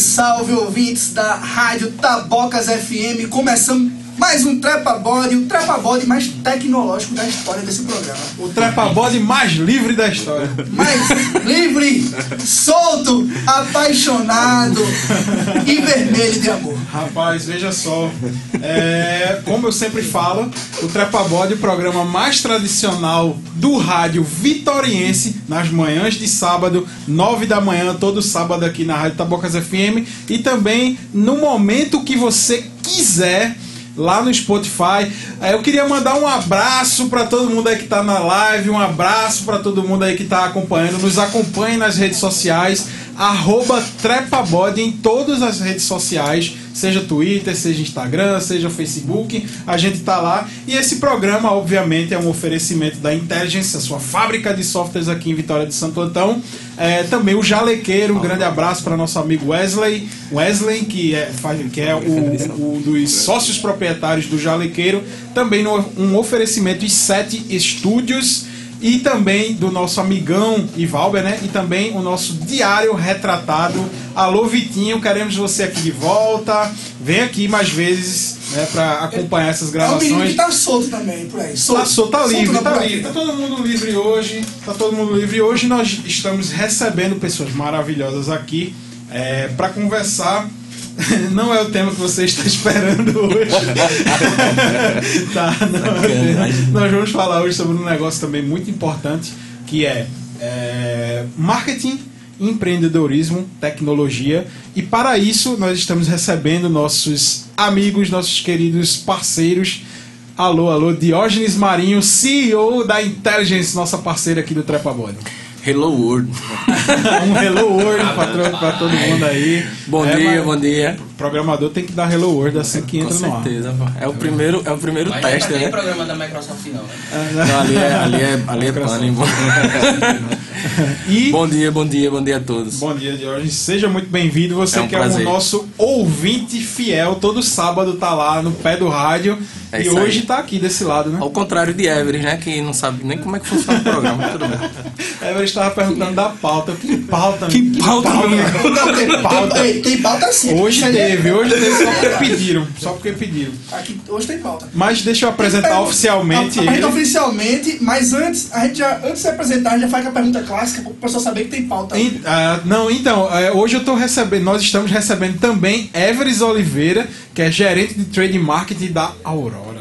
salve ouvintes da Rádio Tabocas FM, começando mais um Trepa Body, o Trepa Body mais tecnológico da história desse programa. O Trepa Body mais livre da história. Mais livre, solto, apaixonado e vermelho de amor. Rapaz, veja só. É, como eu sempre falo, o Trepa Body, o programa mais tradicional do rádio vitoriense, nas manhãs de sábado, nove da manhã, todo sábado aqui na Rádio Tabocas FM. E também no momento que você quiser lá no Spotify. É, eu queria mandar um abraço para todo mundo aí que está na live, um abraço para todo mundo aí que está acompanhando. Nos acompanhe nas redes sociais, arroba Trepabody em todas as redes sociais, seja Twitter, seja Instagram, seja Facebook, a gente tá lá. E esse programa, obviamente, é um oferecimento da Intelligence, a sua fábrica de softwares aqui em Vitória de Santo Antão. É, também o Jalequeiro, um grande abraço para nosso amigo Wesley, Wesley que é, que é o, um dos sócios proprietários do Jalequeiro. Também no, um oferecimento de sete estúdios e também do nosso amigão Ivalber, né? E também o nosso diário retratado. Alô, Vitinho, queremos você aqui de volta. Vem aqui mais vezes, né, para acompanhar essas gravações. É um que tá solto também por aí. Solto, tá solto, tá livre, solto tá livre. Tá todo mundo livre hoje. Tá todo mundo livre hoje. Nós estamos recebendo pessoas maravilhosas aqui é, para conversar não é o tema que você está esperando hoje. tá, não, é nós vamos falar hoje sobre um negócio também muito importante que é, é marketing empreendedorismo, tecnologia. E para isso nós estamos recebendo nossos amigos, nossos queridos parceiros. Alô, alô, Diógenes Marinho, CEO da Intelligence, nossa parceira aqui do Trepa Body. Hello World. um Hello World para todo mundo aí. Bom é, dia, bom dia. Programador tem que dar Hello World assim que entra no ar. Com certeza, é o primeiro, é o primeiro Mas teste, né? Não programa da Microsoft não, né? Não, ali é, ali é, ali é pânico. e bom dia, bom dia, bom dia a todos. Bom dia, Jorge. Seja muito bem-vindo. Você é um que prazer. é o nosso ouvinte fiel, todo sábado tá lá no pé do rádio. É e hoje aí. tá aqui desse lado, né? Ao contrário de Everest, né? Que não sabe nem como é que funciona o programa. Tudo bem. Everest estava perguntando da pauta. Que pauta, Que pauta, meu Não, tem pauta. Tem, tem pauta sim. Hoje teve, hoje teve só porque pediram. Só porque pediram. Aqui, hoje tem pauta. Mas deixa eu apresentar oficialmente. Apresenta oficialmente, mas antes, a gente já, antes de apresentar, a gente já faz a pergunta clássica para o pessoal saber que tem pauta. In, uh, não, então, uh, hoje eu tô recebendo, nós estamos recebendo também Everest Oliveira, que é gerente de trade marketing da Aurora.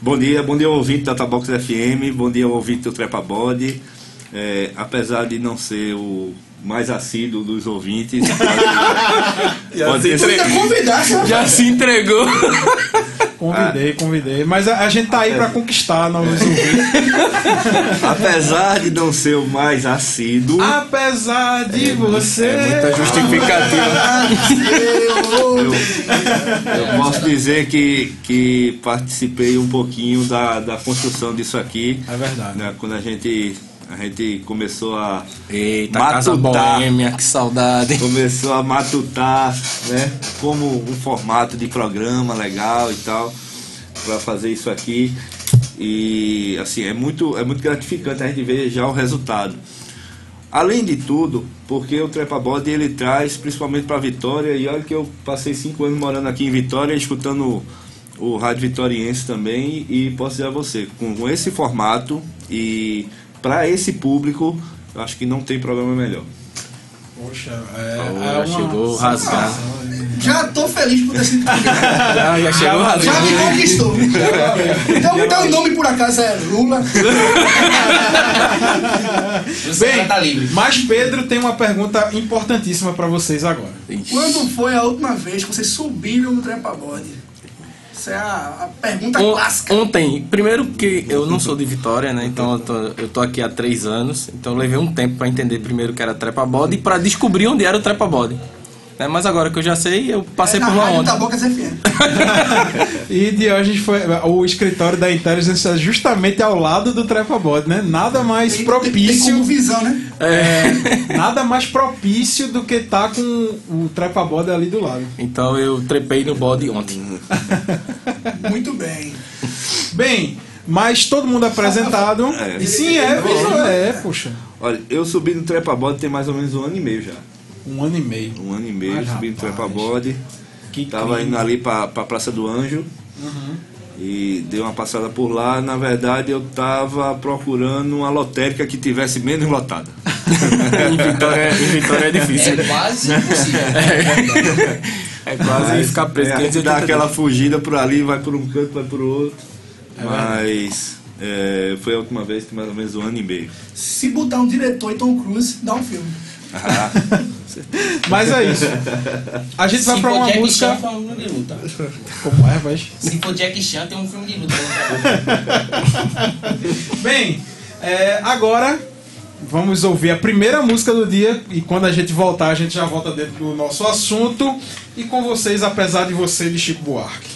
Bom dia, bom dia ao ouvinte da Tabox FM, bom dia ao ouvinte do Trepa Body. É, apesar de não ser o mais assíduo dos ouvintes. já, se entregou. já se entregou. Convidei, convidei. Mas a, a gente tá aí para conquistar novos ouvintes. Apesar de não ser o mais assíduo. Apesar de é, você. É muita justificativa. eu, eu posso dizer que, que participei um pouquinho da, da construção disso aqui. É verdade. Né, quando a gente a gente começou a Eita, matutar, Casa Boêmia, que saudade. Começou a matutar, né? Como um formato de programa legal e tal, para fazer isso aqui. E assim, é muito, é muito gratificante a gente ver já o resultado. Além de tudo, porque o Trepa Body ele traz principalmente para Vitória, e olha que eu passei cinco anos morando aqui em Vitória, escutando o Rádio Vitoriense também, e posso dizer a você, com esse formato e para esse público, eu acho que não tem problema melhor. Poxa, é, oh, é chegou rasgado. Já tô feliz por ter sido já, já chegou rasgado. Já me conquistou. então, então o nome por acaso é Lula. Bem, tá livre. mas Pedro tem uma pergunta importantíssima para vocês agora. Quando foi a última vez que vocês subiram no trepa Essa é a, a pergunta o, clássica. Ontem, primeiro que eu não sou de Vitória, né? Então eu tô, eu tô aqui há três anos. Então eu levei um tempo para entender primeiro que era trepa bode e para descobrir onde era o trepa bode. É, mas agora que eu já sei, eu passei é, por lá ontem. Boca e de hoje foi o escritório da Intelligence é justamente ao lado do Trepabot, né? Nada mais tem, propício. Tem, tem visão, né? É, nada mais propício do que estar tá com o Trepabot ali do lado. Então eu trepei no bode ontem. Muito bem. Bem, mas todo mundo apresentado. É. E sim, é, é, é, poxa. Olha, eu subi no Trepabot tem mais ou menos um ano e meio já. Um ano e meio. Um ano e meio Mas, subindo rapaz, trepa bode. Que Tava crime. indo ali pra, pra Praça do Anjo. E dei uma passada por lá. Na verdade, eu tava procurando uma lotérica que tivesse menos lotada. em, Vitória, em Vitória é difícil. É quase impossível. É quase ficar preso. É, a gente 580 dá aquela fugida por ali, vai por um canto, vai por outro. Mas é, foi a última vez que mais ou menos um ano e meio. Se botar um diretor e Tom Cruise, dá um filme. Ah, Mas é isso. A gente vai Se pra uma Jack música. Chan, foi um filme de luta. Como é, vai? Se for Jack Chan, tem um filme de luta. Bem, é, agora vamos ouvir a primeira música do dia e quando a gente voltar, a gente já volta dentro do nosso assunto e com vocês, apesar de você, de Chico Buarque.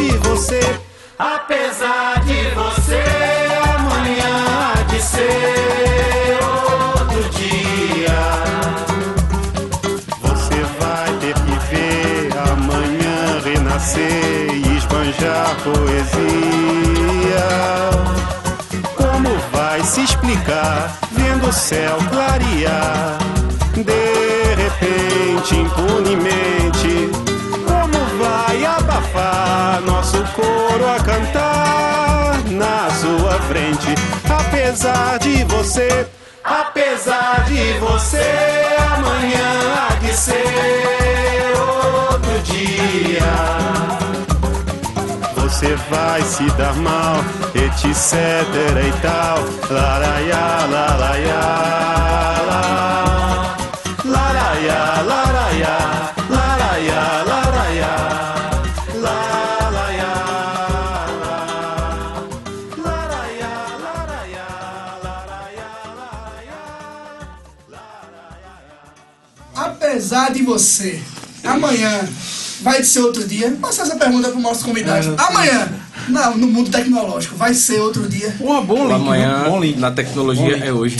vendo o céu clarear? De repente, impunemente, como vai abafar nosso coro a cantar na sua frente? Apesar de você, vai se dar mal, etc e tal. Laraiá, laraiá. Laraiá. Laraiá, laraiá, laraiá, Apesar de você, amanhã vai ser outro dia? Vou passar essa pergunta para o nosso convidado. Amanhã, não, no mundo tecnológico, vai ser outro dia? Uma bom link, Amanhã, viu? bom link. na tecnologia, link. é hoje.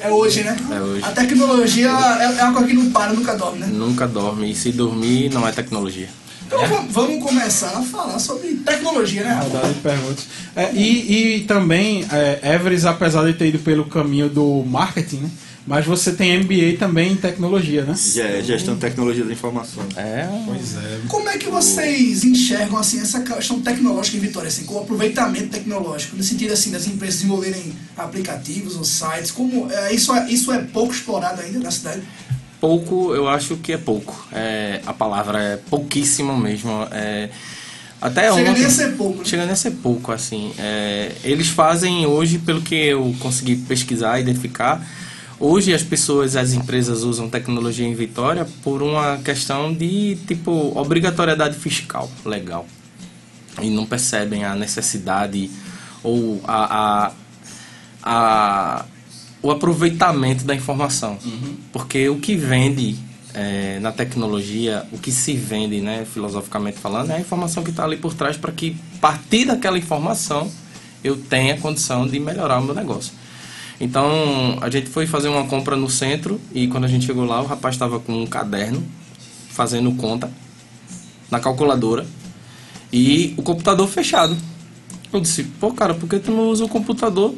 É hoje, né? É hoje. A tecnologia é, é uma coisa que não para, nunca dorme, né? Nunca dorme. E se dormir, não é tecnologia. Então vamos- vamos começar a falar sobre tecnologia, né, Rafa? Rodada de perguntas. É, e, e também, é, Everest, apesar de ter ido pelo caminho do marketing, né? Mas você tem MBA também em tecnologia, né? Ge- Gestão de tecnologia da informação. É, Pois é. Como é que vocês enxergam assim essa questão tecnológica em Vitória, assim, com o aproveitamento tecnológico, no sentido assim das empresas desenvolverem aplicativos ou sites? Como é, isso, é, isso é pouco explorado ainda na cidade? pouco, eu acho que é pouco. É, a palavra é pouquíssimo mesmo. É, até Chega ontem, nem a ser pouco, né? Chega nem a ser pouco, assim. É, eles fazem hoje, pelo que eu consegui pesquisar, identificar, hoje as pessoas, as empresas usam tecnologia em Vitória por uma questão de, tipo, obrigatoriedade fiscal legal. E não percebem a necessidade ou a, a, a- o aproveitamento da informação. Porque o que vende é, na tecnologia, o que se vende, né, filosoficamente falando, é a informação que está ali por trás para que, a partir daquela informação, eu tenha condição de melhorar o meu negócio. Então, a gente foi fazer uma compra no centro e quando a gente chegou lá, o rapaz estava com um caderno, fazendo conta, na calculadora, e o computador fechado. Eu disse, pô, cara, por que tu não usa o computador?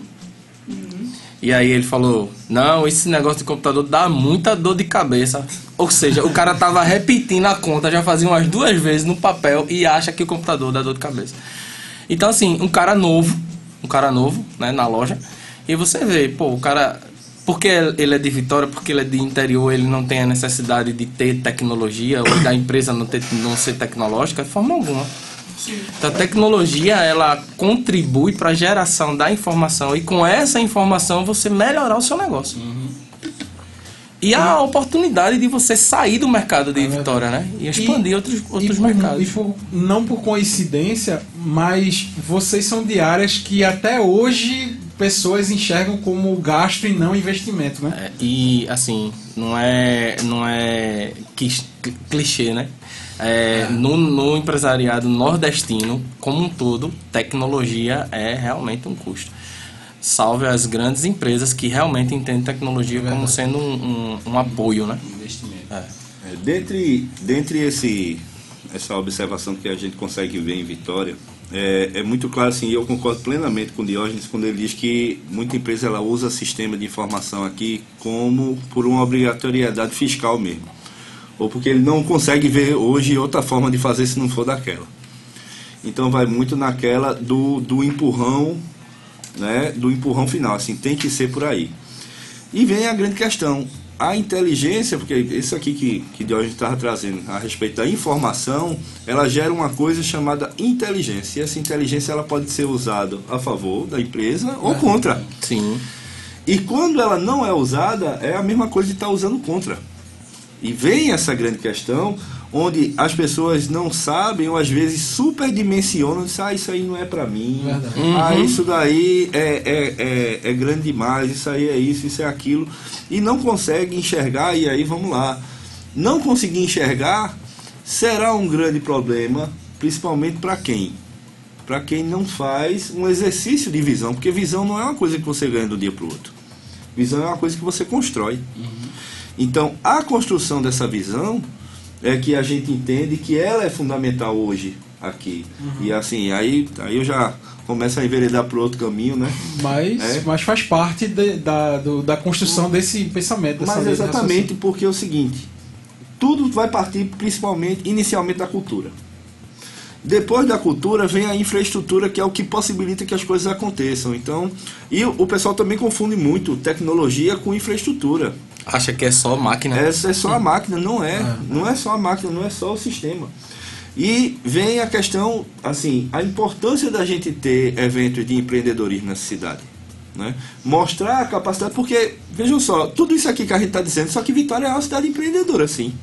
E aí ele falou, não, esse negócio de computador dá muita dor de cabeça. Ou seja, o cara tava repetindo a conta, já fazia umas duas vezes no papel e acha que o computador dá dor de cabeça. Então, assim, um cara novo, um cara novo, né, na loja, e você vê, pô, o cara, porque ele é de Vitória, porque ele é de interior, ele não tem a necessidade de ter tecnologia, ou da empresa não, ter, não ser tecnológica, de forma alguma. Então, a tecnologia, ela contribui para a geração da informação e com essa informação você melhorar o seu negócio. E a oportunidade de você sair do mercado de Vitória, né? E expandir outros, outros e mercados. e por- não por coincidência, mas vocês são de áreas que até hoje pessoas enxergam como gasto e não investimento, né? É, e assim, não é, não é clichê, né? É, no, no empresariado nordestino, como um todo, tecnologia é realmente um custo. Salve as grandes empresas que realmente entendem tecnologia como sendo um, um, um apoio, né? É, dentre, dentre esse, essa observação que a gente consegue ver em Vitória, é, é muito claro assim, eu concordo plenamente com o Diógenes quando ele diz que muita empresa ela usa sistema de informação aqui como por uma obrigatoriedade fiscal mesmo. Ou porque ele não consegue ver hoje outra forma de fazer se não for daquela. Então vai muito naquela do, do empurrão, né, do empurrão final, assim, tem que ser por aí. E vem a grande questão, a inteligência, porque isso aqui que, que Diógenes estava trazendo a respeito da informação, ela gera uma coisa chamada inteligência. E essa inteligência ela pode ser usada a favor da empresa ou contra. Sim. E quando ela não é usada, é a mesma coisa de estar usando contra. E vem essa grande questão, onde as pessoas não sabem ou às vezes superdimensionam, dizem, ah, isso aí não é para mim, ah, isso daí é, é, é, é grande demais, isso aí é isso, isso é aquilo, e não consegue enxergar, e aí vamos lá. Não conseguir enxergar será um grande problema, principalmente para quem? Para quem não faz um exercício de visão, porque visão não é uma coisa que você ganha do dia para o outro. Visão é uma coisa que você constrói. Então, a construção dessa visão é que a gente entende que ela é fundamental hoje aqui. E assim, aí, aí eu já começo a enveredar para outro caminho, né? Mas, É. mas faz parte de- da, do- da construção desse pensamento. Dessa Mas exatamente porque é o seguinte, tudo vai partir principalmente, inicialmente da cultura. Depois da cultura vem a infraestrutura, que é o que possibilita que as coisas aconteçam. Então, e o pessoal também confunde muito tecnologia com infraestrutura. Acha que é só máquina. Essa é só a máquina, não é. Não é só a máquina, não é só o sistema. E vem a questão, assim, a importância da gente ter eventos de empreendedorismo nessa cidade. Né? Mostrar a capacidade, porque, vejam só, tudo isso aqui que a gente está dizendo, só que Vitória é uma cidade empreendedora, sim.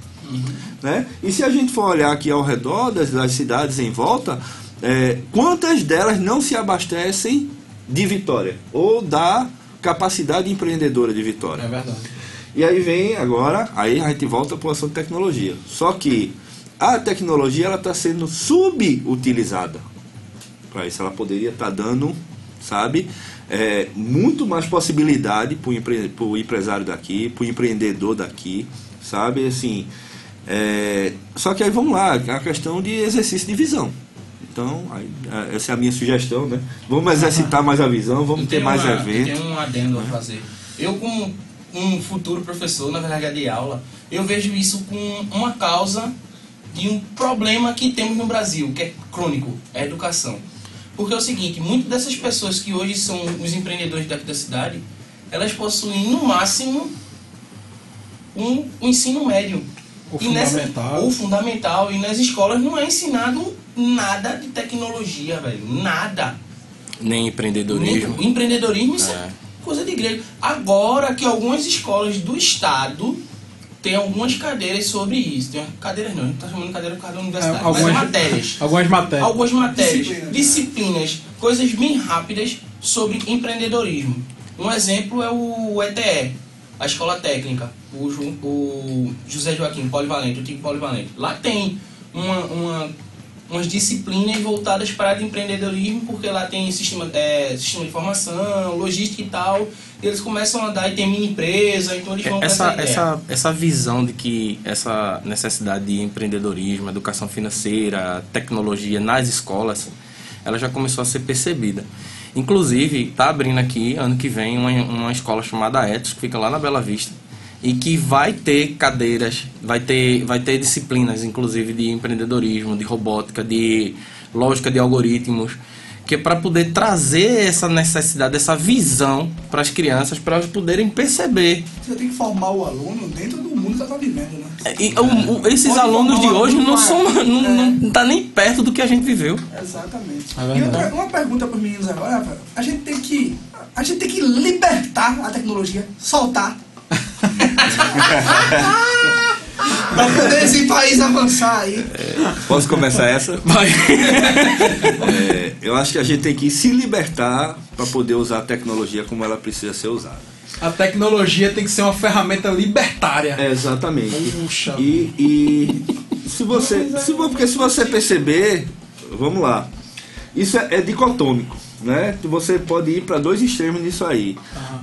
Né? E se a gente for olhar aqui ao redor das, das cidades em volta, é, quantas delas não se abastecem de Vitória? Ou da capacidade empreendedora de Vitória? É verdade. E aí vem agora, aí a gente volta para o assunto de tecnologia. Só que a tecnologia ela está sendo subutilizada. Para isso ela poderia estar dando, sabe, é, muito mais possibilidade para o empre, empresário daqui, para o empreendedor daqui, sabe, assim, É, só que aí vamos lá, a questão de exercício de visão. Então, aí, a- essa é a minha sugestão, né? Vamos exercitar mais a visão, vamos ter mais uma- eventos. tenho um adendo a fazer. Eu, como um futuro professor, na verdade, de aula, eu vejo isso com uma causa de um problema que temos no Brasil, que é crônico, é a educação. Porque é o seguinte, muitas dessas pessoas que hoje são os empreendedores daqui da cidade, elas possuem no máximo um, um ensino médio. O E nessa- fundamental. ou fundamental. E nas escolas não é ensinado nada de tecnologia, velho. Nada. Nem empreendedorismo. Nem- Empreendedorismo isso é. Coisa de grego. Agora que algumas escolas do estado têm algumas cadeiras sobre isso. Tem cadeiras não, a gente tá chamando de cadeira por causa da universidade. É, mas algumas- matérias. Algumas matérias. Algumas matérias, Disciplina. disciplinas, coisas bem rápidas sobre empreendedorismo. Um exemplo é o ETE, a escola técnica, o, o José Joaquim Polivalente, o Tico Polivalente. Lá tem uma, uma- umas disciplinas voltadas para de empreendedorismo, porque lá tem sistema, é, sistema de informação, logística e tal. E eles começam a dar e tem mini empresa, então eles vão Essa, ideia. essa, essa visão de que essa necessidade de empreendedorismo, educação financeira, tecnologia nas escolas, ela já começou a ser percebida. Inclusive, está abrindo aqui, ano que vem, uma, uma escola chamada Etos, que fica lá na Bela Vista, e que vai ter cadeiras, vai ter, vai ter disciplinas, inclusive, de empreendedorismo, de robótica, de lógica de algoritmos, que é para poder trazer essa necessidade, essa visão para as crianças, para elas poderem perceber Você tem que formar o aluno dentro do mundo que ela tá vivendo, né? e, o- o- esses Pode alunos de hoje não são não, É. não tá nem perto do que a gente viveu. Exatamente. É e outra, uma pergunta para os meninos agora. A gente tem que. A gente tem que libertar a tecnologia, soltar. para poder esse país avançar aí. Posso começar essa? Vai. É, eu acho que a gente tem que se libertar para poder usar a tecnologia como ela precisa ser usada. A tecnologia tem que ser uma ferramenta libertária. É, exatamente. Puxa. E, e se você, se, porque se você perceber, vamos lá, isso é, é dicotômico, né? Você pode ir para dois extremos nisso aí.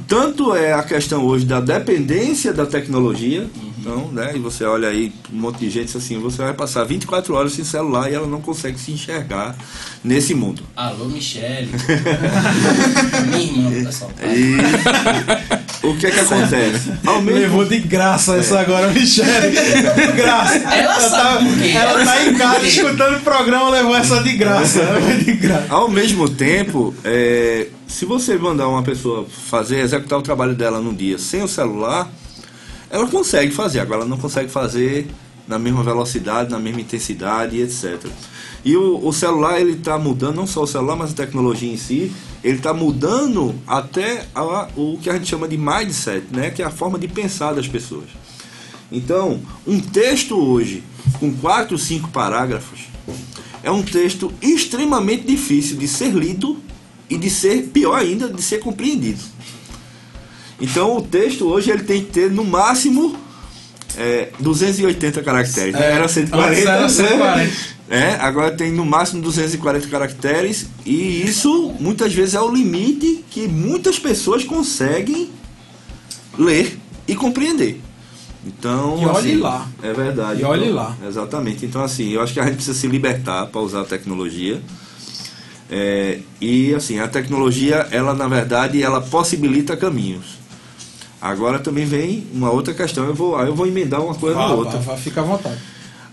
Tanto é a questão hoje da dependência da tecnologia, então, né? E você olha aí um monte de gente assim, você vai passar 24 horas sem celular e ela não consegue se enxergar nesse mundo. Alô, Michele. Minha irmã, pessoal. E o que é que acontece? Ao mesmo Levou de graça essa agora, Michele. De graça. Ela sabe tá, ela Ela tá sabe em casa escutando o programa, levou essa de graça. De graça. Ao mesmo tempo, é, se você mandar uma pessoa fazer, executar o trabalho dela num dia sem o celular, ela consegue fazer, agora ela não consegue fazer na mesma velocidade, na mesma intensidade etc. E o, o celular, ele está mudando, não só o celular, mas a tecnologia em si, ele está mudando até a- o que a gente chama de mindset, né? que é a forma de pensar das pessoas. Então, um texto hoje, com quatro, cinco parágrafos, é um texto extremamente difícil de ser lido e de ser, pior ainda, de ser compreendido. Então, o texto hoje ele tem que ter, no máximo, é, 280 caracteres. É, era 140. antes era né? 140. É, agora tem no máximo 240 caracteres e isso muitas vezes é o limite que muitas pessoas conseguem ler e compreender. Então, E olhe assim, lá. É verdade. E olhe Então, lá. Exatamente. Então, assim, eu acho que a gente precisa se libertar para usar a tecnologia. É, e, assim, a tecnologia, ela, na verdade, ela possibilita caminhos. Agora também vem uma outra questão, eu vou, aí eu vou emendar uma coisa na Vá, outra. vá, vá, fica à vontade.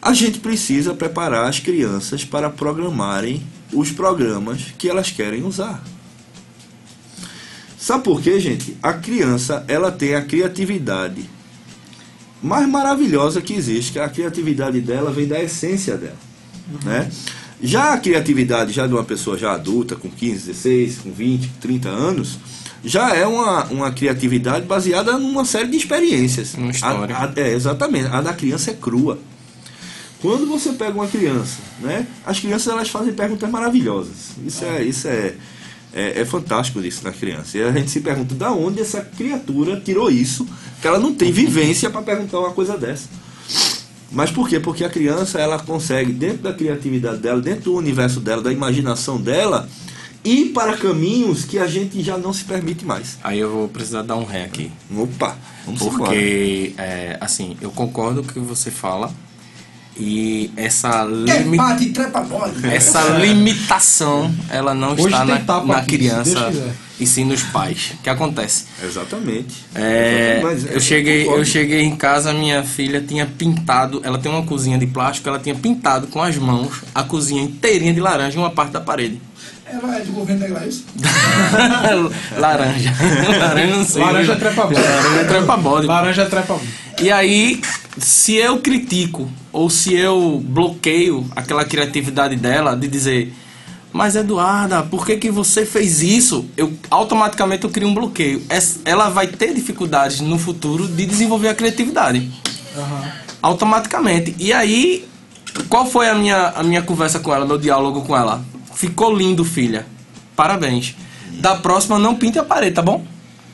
A gente precisa preparar as crianças para programarem os programas que elas querem usar. Sabe por quê, gente? A criança, ela tem a criatividade mais maravilhosa que existe, que a criatividade dela vem da essência dela, né? Já a criatividade já de uma pessoa já adulta, com 15, 16, com 20, 30 anos, já é uma, uma criatividade baseada numa série de experiências. Uma história. A- a- é, exatamente. A da criança é crua. Quando você pega uma criança, né? As crianças elas fazem perguntas maravilhosas. Isso é, isso é, é, é fantástico isso na criança. E a gente se pergunta da onde essa criatura tirou isso, que ela não tem vivência para perguntar uma coisa dessa. Mas por quê? Porque a criança ela consegue, dentro da criatividade dela, dentro do universo dela, da imaginação dela, ir para caminhos que a gente já não se permite mais. Aí eu vou precisar dar um ré aqui. Opa, vamos. Porque, é, assim, eu concordo com o que você fala, E essa, limi bate, trepa essa limitação, ela não Hoje está na, na aqui, criança e sim nos pais. O que acontece? Exatamente. É, Mas, eu cheguei, concordo. eu cheguei em casa, minha filha tinha pintado, ela tem uma cozinha de plástico, ela tinha pintado com as mãos a cozinha inteirinha de laranja em uma parte da parede. Ela é do governo da Glaís. laranja. laranja não sei. Laranja trepa bode. Laranja trepa bode. Laranja trepa bode. E aí, se eu critico ou se eu bloqueio aquela criatividade dela de dizer, mas Eduarda, por que, que você fez isso? Eu automaticamente eu crio um bloqueio. Ela vai ter dificuldades no futuro de desenvolver a criatividade. Automaticamente. E aí, qual foi a minha, a minha conversa com ela, meu diálogo com ela? Ficou lindo, filha. Parabéns. Da próxima, não pinte a parede, tá bom?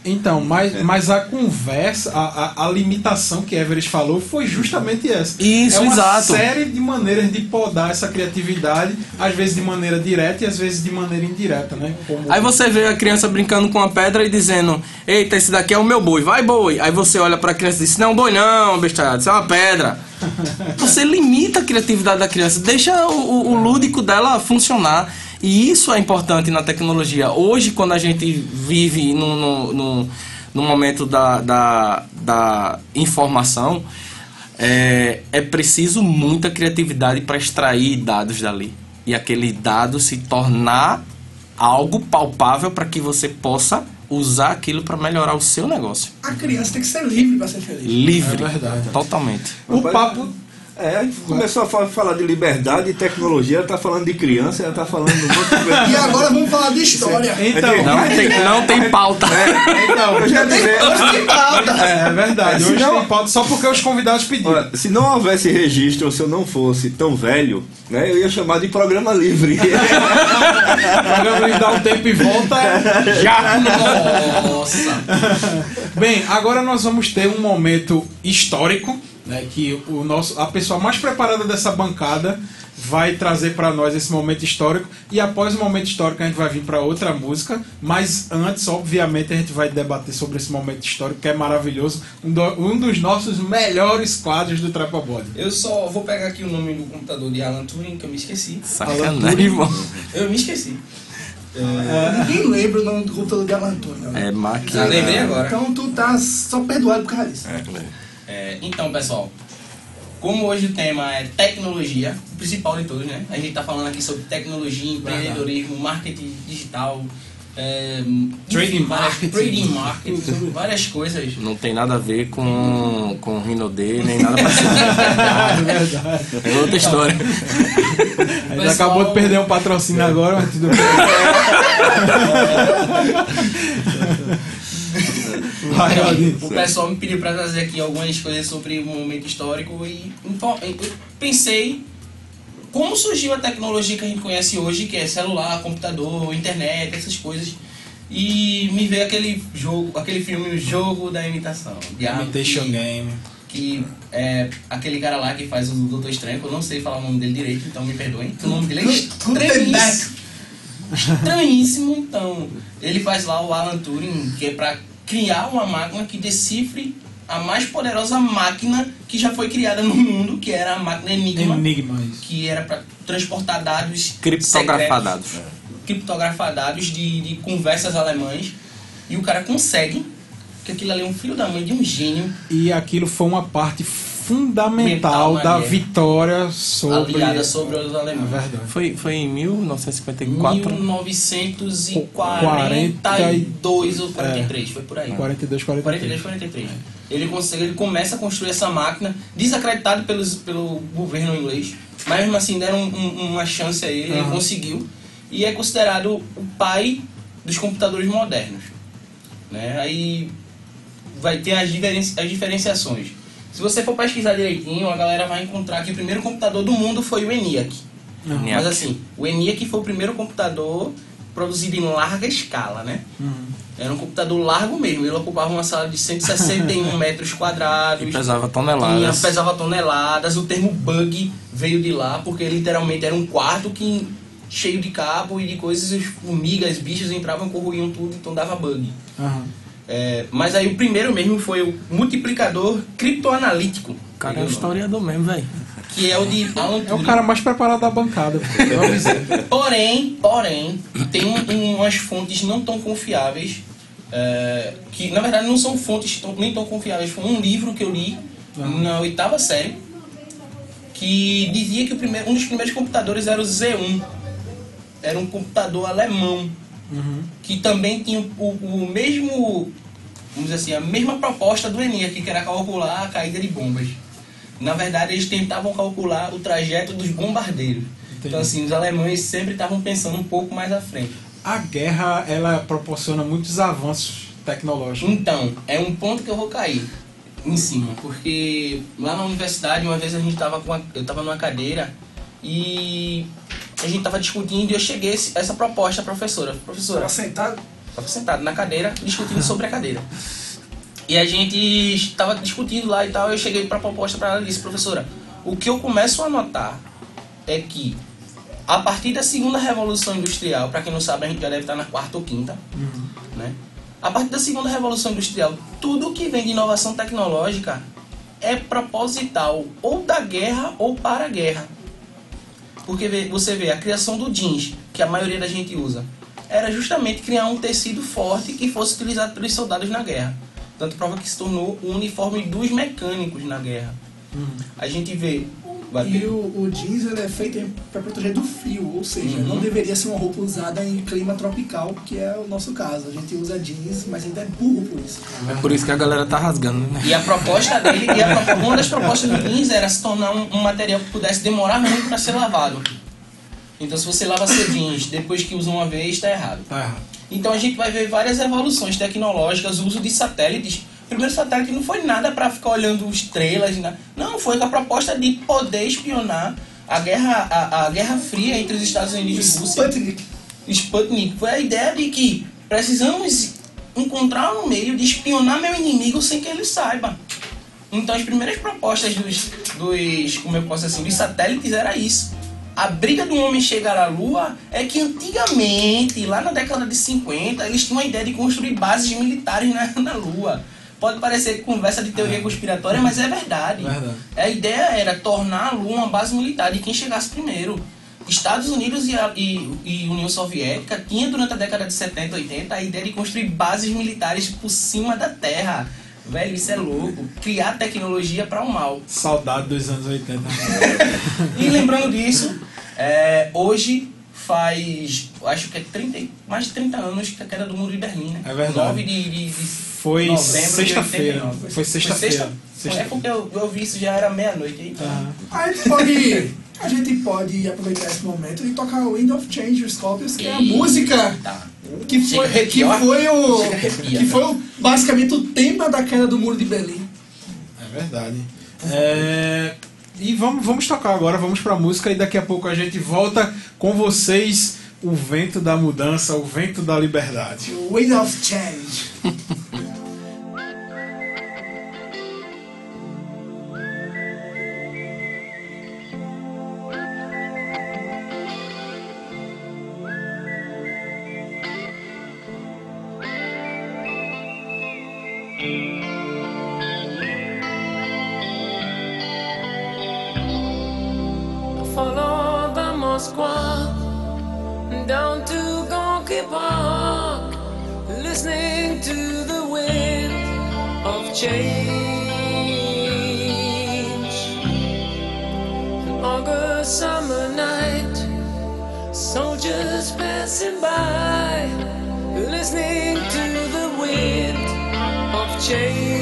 Então, mas, mas a conversa, a, a, a limitação que Everest falou foi justamente essa. Isso, é uma exato. série de maneiras de podar essa criatividade, às vezes de maneira direta e às vezes de maneira indireta, né? Como- Aí você vê a criança brincando com a pedra e dizendo: Eita, esse daqui é o meu boi, vai boi. Aí você olha pra criança e diz: Não, boi não, bestalhado, isso é uma pedra. Você limita a criatividade da criança, deixa o, o- o lúdico dela funcionar. E isso é importante na tecnologia. Hoje, quando a gente vive num, num, num- num momento da, da, da informação, é, é preciso muita criatividade para extrair dados dali. E aquele dado se tornar algo palpável para que você possa usar aquilo para melhorar o seu negócio. A criança tem que ser livre pra ser feliz. Livre. É verdade. Totalmente. o papo É, a gente começou a fa- falar de liberdade e tecnologia, ela tá falando de criança, ela tá falando de um monte de coisa. E agora vamos falar de história. Então, Não tem, não tem pauta. então Eu já dizer, Hoje tem pauta. é, é verdade. É, Hoje senão- tem pauta só porque os convidados pediram. olha, se não houvesse registro, ou se eu não fosse tão velho, né, eu ia chamar de programa livre. Programa de dar um tempo e volta já. Nossa! Bem, agora nós vamos ter um momento histórico, né, que o nosso, a pessoa mais preparada dessa bancada vai trazer para nós esse momento histórico e após o momento histórico a gente vai vir para outra música, mas antes, obviamente, a gente vai debater sobre esse momento histórico que é maravilhoso, um, do- um dos nossos melhores quadros do Trapa Body. Eu só vou pegar aqui o nome do computador de Alan Turing, que eu me esqueci. Sacanagem, irmão. Eu me esqueci. Ninguém lembra o nome do computador de Alan Antônio. né? É Já máquina. lembrei agora. Então tu tá só perdoado por causa disso. É, então, pessoal, como hoje o tema é tecnologia, o principal de todos, né? A gente tá falando aqui sobre tecnologia, empreendedorismo, marketing digital, é, Trading enfim, marketing. trading marketing, várias coisas. Não tem nada a ver com, com Rino D, nem nada parecido. É verdade. É outra história. A gente acabou de perder um patrocínio agora, mas tudo bem. O pessoal me pediu para trazer aqui algumas coisas sobre o momento histórico e pensei como surgiu a tecnologia que a gente conhece hoje, que é celular, computador, internet, essas coisas. E me veio aquele jogo, aquele filme O Jogo da Imitação. Imitation Game. que é aquele cara lá que faz o Doutor Estranho, que eu não sei falar o nome dele direito, então me perdoem. que O nome dele é estranhíssimo. Estranhíssimo, então. Ele faz lá o Alan Turing, que é pra criar uma máquina que decifre a mais poderosa máquina que já foi criada no mundo, que era a máquina Enigma, Enigma, que era para transportar dados Criptografar secretos, dados. criptografar dados de, de conversas alemães. E o cara consegue, que aquilo ali é um filho da mãe de um gênio, E aquilo foi uma parte fundamental Mental da guerra. vitória sobre. aliada sobre os É alemães. verdade. Foi, foi em 1954. 1942 ou 43, foi por aí. 42, 43, 43. 43. Ele, consegue, ele começa a construir essa máquina, desacreditado pelos, pelo governo inglês, mas mesmo assim deram um- um- uma chance a ele, ele Aham. conseguiu, e é considerado o pai dos computadores modernos. Né? Aí vai ter as, diferen- as diferenciações. Se você for pesquisar direitinho, a galera vai encontrar que o primeiro computador do mundo foi o ENIAC. Mas assim, o ENIAC foi o primeiro computador produzido em larga escala, né? Era um computador largo mesmo, ele ocupava uma sala de 161 metros E quadrados. pesava Tinha, toneladas. pesava toneladas, o termo bug veio de lá, porque literalmente era um quarto que cheio de cabo e de coisas, as formigas, bichos entravam, corroíam tudo, então dava bug. Aham. É, mas aí o primeiro mesmo foi o multiplicador criptoanalítico. O cara é um historiador mesmo, velho. que é o de Alan É o Turing. cara mais preparado da bancada. Porém, porém, tem um- umas fontes não tão confiáveis, é, que na verdade não são fontes tão- nem tão confiáveis. Foi um livro que eu li na oitava série, que dizia que o primeiro, um dos primeiros computadores era o Z1. Era um computador alemão, que também tinha o, o mesmo, vamos dizer assim, a mesma proposta do ENIAC, que era calcular a caída de bombas. Na verdade, eles tentavam calcular o trajeto dos bombardeiros. Então, assim, os alemães sempre estavam pensando um pouco mais à frente. A guerra, ela proporciona muitos avanços tecnológicos. Então, é um ponto que eu vou cair em cima, porque lá na universidade, uma vez a gente tava com uma, eu tava numa cadeira e a gente tava discutindo e eu cheguei a essa proposta à professora. Professora, Tava sentado. Tava sentado na cadeira, discutindo sobre a cadeira. E a gente estava discutindo lá e tal, eu cheguei para a proposta para ela e disse, professora, o que eu começo a notar é que a partir da segunda revolução industrial, para quem não sabe, a gente já deve estar na quarta ou quinta, né? A partir da segunda revolução industrial, tudo que vem de inovação tecnológica é proposital, ou da guerra ou para a guerra. Porque você vê a criação do jeans, que a maioria da gente usa, era justamente criar um tecido forte que fosse utilizado pelos soldados na guerra. Tanto prova que se tornou o uniforme dos mecânicos na guerra. A gente vê. Vai, E o, o jeans ele é feito para proteger do frio, ou seja, Uhum. não deveria ser uma roupa usada em clima tropical, que é o nosso caso. A gente usa jeans, mas ainda é burro por isso. É por isso que a galera tá rasgando, né? E a proposta dele, e a pro- uma das propostas do jeans era se tornar um, um material que pudesse demorar muito para ser lavado. Então, se você lava seu jeans depois que usa uma vez, está errado. Tá errado. Então a gente vai ver várias evoluções tecnológicas, o uso de satélites. Primeiro satélite não foi nada para ficar olhando estrelas, né? não, foi com a proposta de poder espionar a guerra, a, a guerra fria entre os Estados Unidos e Rússia. Sputnik. Sputnik foi a ideia de que precisamos encontrar um meio de espionar meu inimigo sem que ele saiba. Então as primeiras propostas dos, dos como eu posso assim, dos satélites era isso. A briga do homem chegar à Lua é que antigamente, lá na década de 50, eles tinham a ideia de construir bases militares na, na Lua. Pode parecer conversa de teoria conspiratória, mas é verdade. Verdade. A ideia era tornar a Lua uma base militar de quem chegasse primeiro. Estados Unidos e, a- e- e União Soviética tinha durante a década de 70 80 a ideia de construir bases militares por cima da Terra. Velho, isso é louco. Criar tecnologia para o mal. Saudade dos anos 80. E lembrando disso, é, hoje faz, acho que é 30, e- mais de 30 anos que a queda do muro de Berlim, né? É verdade. 9 de, de, de Foi sexta-feira. 89. Foi sexta-feira. sexta? Sexta- É porque eu, eu vi isso já era meia-noite. Então, Aham. A gente pode, a gente pode aproveitar esse momento e tocar o Wind of Change, os Scorpions, que é a música Tá. que foi, que foi o que tá? foi o, basicamente o tema da queda do muro de Berlim. É verdade. É, E vamos, vamos tocar agora, vamos pra música e daqui a pouco a gente volta com vocês. O vento da mudança, o vento da liberdade. Wind of Change. change.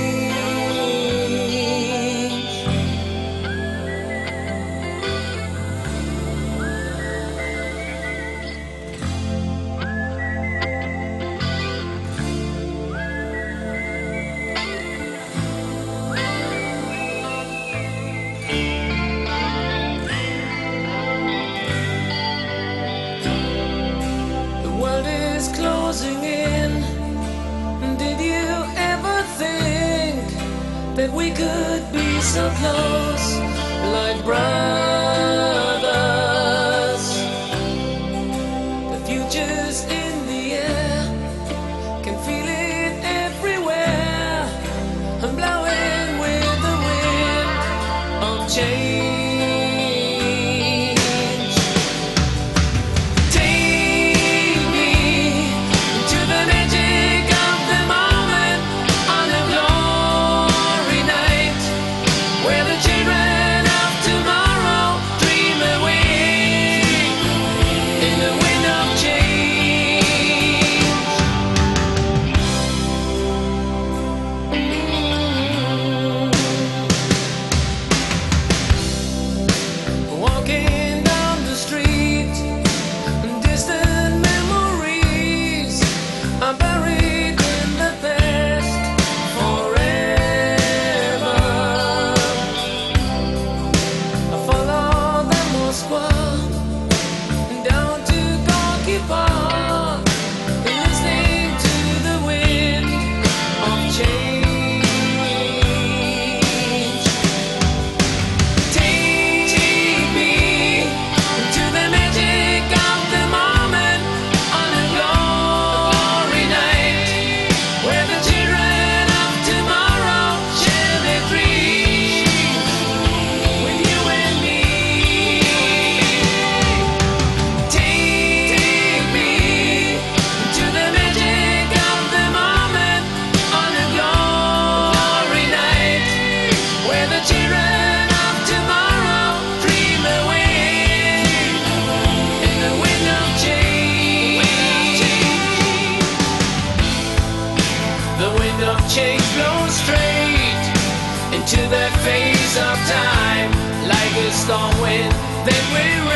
Of time like a storm wind. Then we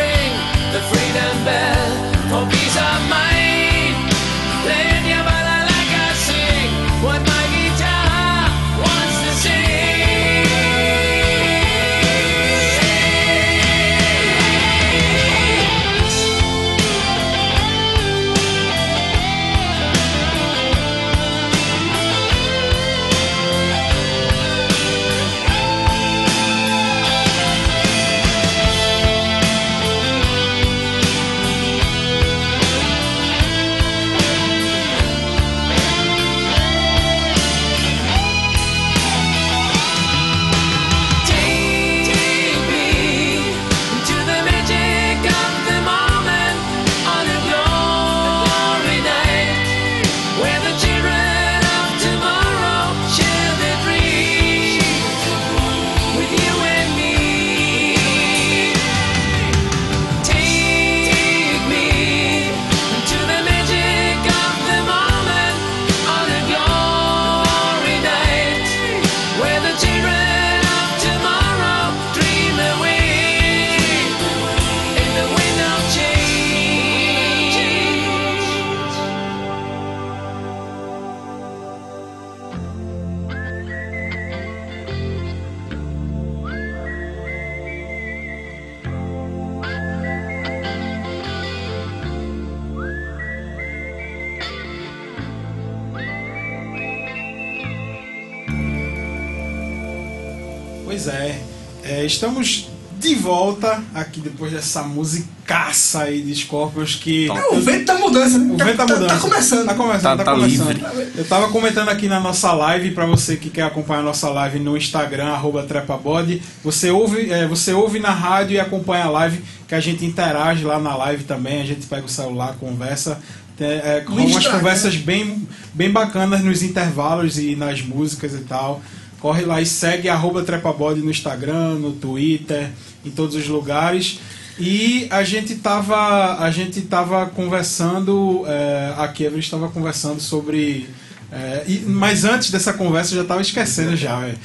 estamos de volta aqui depois dessa musicaça aí de Scorpions que. É, o vento tá mudando? O vento tá mudando. Tá começando. Tá começando, Tá- tá, tá começando. livre. Eu tava comentando aqui na nossa live, pra você que quer acompanhar a nossa live no Instagram, arroba trepabode. Você ouve, é, você ouve na rádio e acompanha a live, que a gente interage lá na live também. A gente pega o celular, conversa. Tem, é, com umas conversas bem, bem bacanas nos intervalos e nas músicas e tal. Corre lá e segue arroba trepabode no Instagram, no Twitter, em todos os lugares. E a gente tava, a gente tava conversando, é, a Kevin estava conversando sobre. é, e- mas antes dessa conversa eu já estava esquecendo já, velho.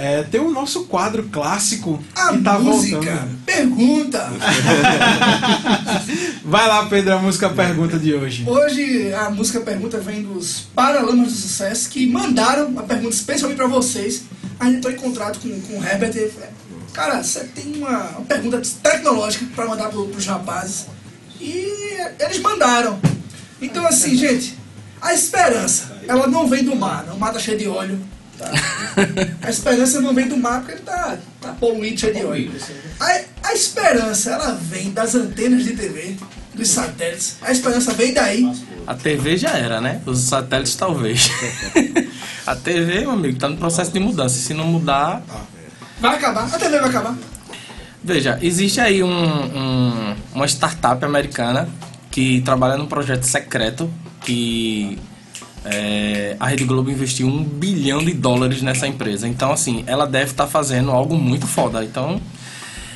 É, tem o nosso quadro clássico A que tá música, voltando. pergunta. Vai lá, Pedro, a música pergunta de hoje. Hoje a música pergunta vem dos Paralamas do Sucesso que mandaram a pergunta especialmente pra vocês. A gente entrou em contrato com, com o Herbert e cara, você tem uma, uma pergunta tecnológica pra mandar pro, pros rapazes. E eles mandaram. Então assim, gente, a esperança, ela não vem do mar, o mar tá cheio de óleo. Tá? A esperança não vem do mar porque ele tá, tá poluído, cheio de óleo. A, a esperança, ela vem das antenas de TV, dos satélites. A esperança vem daí. A TV já era, né? Os satélites talvez. a TV, meu amigo, tá no processo de mudança. Se não mudar. Vai acabar, a TV vai acabar. Veja, existe aí um, um- uma startup americana que trabalha num projeto secreto que é, a Rede Globo investiu um bilhão de dólares nessa empresa. Então, assim, ela deve estar fazendo algo muito foda. Então,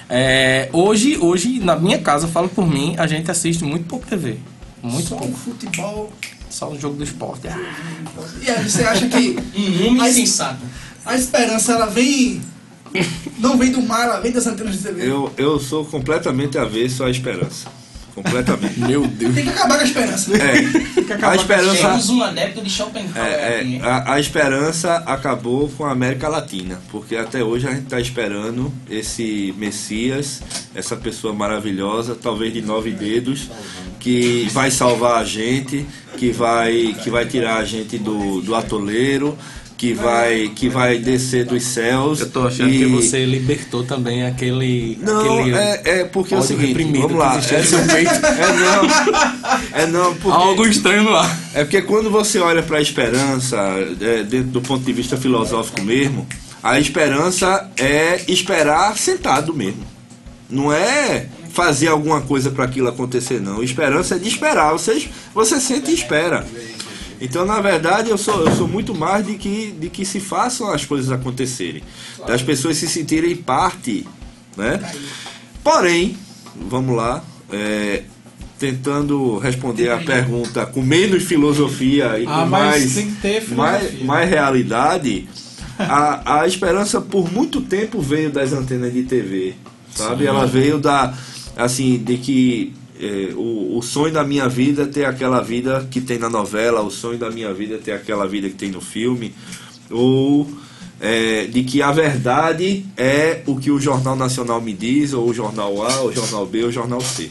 é, hoje, hoje, na minha casa, falo por mim, a gente assiste muito pouco TV. Muito Só um pouco. futebol. Só um jogo do esporte. Ah, E aí, você acha que Um homem a, insensato. a esperança, ela vem. Não vem do mar, ela vem das antenas de TV. Eu, eu sou completamente avesso à esperança. Completamente. Meu Deus. Tem que acabar com a esperança. É, a esperança. Temos um adepto de Schopenhauer É, é, a, a esperança acabou com a América Latina, porque até hoje a gente está esperando esse Messias, essa pessoa maravilhosa, talvez de nove dedos, que vai salvar a gente, que vai, que vai tirar a gente do, do atoleiro, que vai, que vai descer dos céus. Eu tô achando e- que você libertou também aquele. Não, aquele é, é porque é o seguinte, vamos lá. É, é não, é não, porque... Algo estranho ar. É porque quando você olha para a esperança, é, dentro do ponto de vista filosófico mesmo, a esperança é esperar sentado mesmo. Não é fazer alguma coisa para aquilo acontecer, não. Esperança é de esperar. Você, você sente e espera. Então, na verdade, eu sou, eu sou muito mais de que, de que se façam as coisas acontecerem. Das pessoas se sentirem parte, né? Porém, vamos lá, é, tentando responder a pergunta com menos filosofia e Ah, com mais, ter mais, filosofia. mais realidade, a, a esperança por muito tempo veio das antenas de TV, sabe? Ela veio da, assim, de que eh, o, o sonho da minha vida é ter aquela vida que tem na novela, o sonho da minha vida é ter aquela vida que tem no filme, ou eh, de que a verdade é o que o Jornal Nacional me diz, ou o Jornal A, o Jornal B, ou o Jornal C.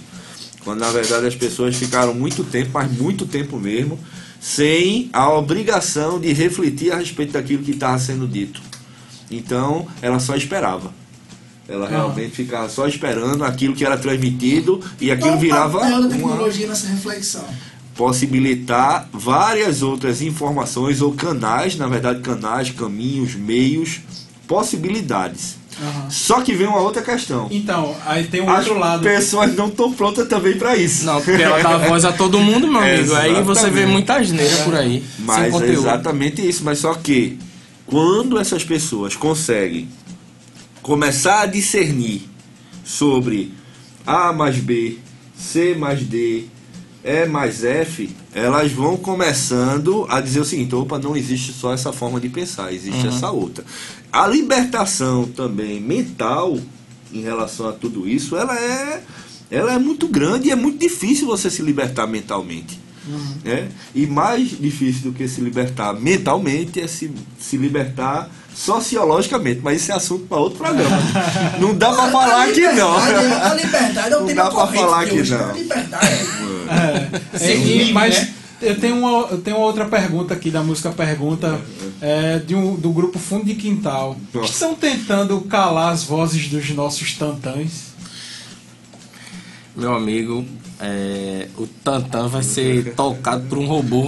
Quando na verdade as pessoas ficaram muito tempo, mas muito tempo mesmo, sem a obrigação de refletir a respeito daquilo que estava sendo dito. Então, ela só esperava. Ela realmente ficava só esperando aquilo que era transmitido e aquilo Qual o virava papel da uma, tecnologia nessa reflexão? possibilitar várias outras informações ou canais, na verdade canais, caminhos, meios, possibilidades. Só que vem uma outra questão. Então, aí tem um As outro lado. pessoas não estão prontas também para isso. Não, porque ela dá voz a todo mundo, meu amigo. Aí você vê muita asneira por aí. sem Mas é conteúdo. exatamente isso. Mas só que quando essas pessoas conseguem começar a discernir sobre A mais B, C mais D, E mais F, elas vão começando a dizer o seguinte: opa, não existe só essa forma de pensar, existe essa outra. A libertação também mental em relação a tudo isso, ela é, ela é muito grande e é muito difícil você se libertar mentalmente. né? E mais difícil do que se libertar mentalmente é se, se libertar sociologicamente, mas esse é assunto para outro programa. Não dá para falar aqui não. liberdade- A liberdade é um Não dá pra corrente falar aqui, não. A liberdade. É, e- mas eu tenho, uma, eu tenho uma outra pergunta aqui da música Pergunta é, de um, do grupo Fundo de Quintal. Que estão tentando calar as vozes dos nossos tantãs. Meu amigo, é, o Tantan vai ser tocado por um robô.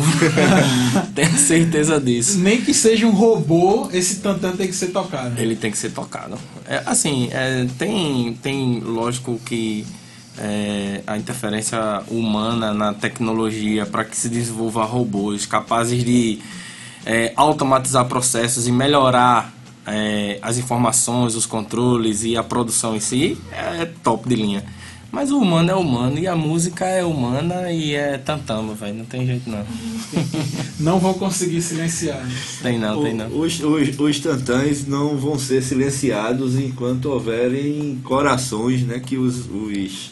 Tenho certeza disso. Nem que seja um robô, esse tantã tem que ser tocado. Ele tem que ser tocado. É, assim, é, tem, tem, lógico que é, a interferência humana na tecnologia para que se desenvolva robôs capazes de é, automatizar processos e melhorar é, as informações, os controles e a produção em si é top de linha. Mas o humano é humano e a música é humana e é tantama, velho. Não tem jeito não. Não vou conseguir silenciar. Tem não, tem não. Os, os, os tantãs não vão ser silenciados enquanto houverem corações, né? Que os, os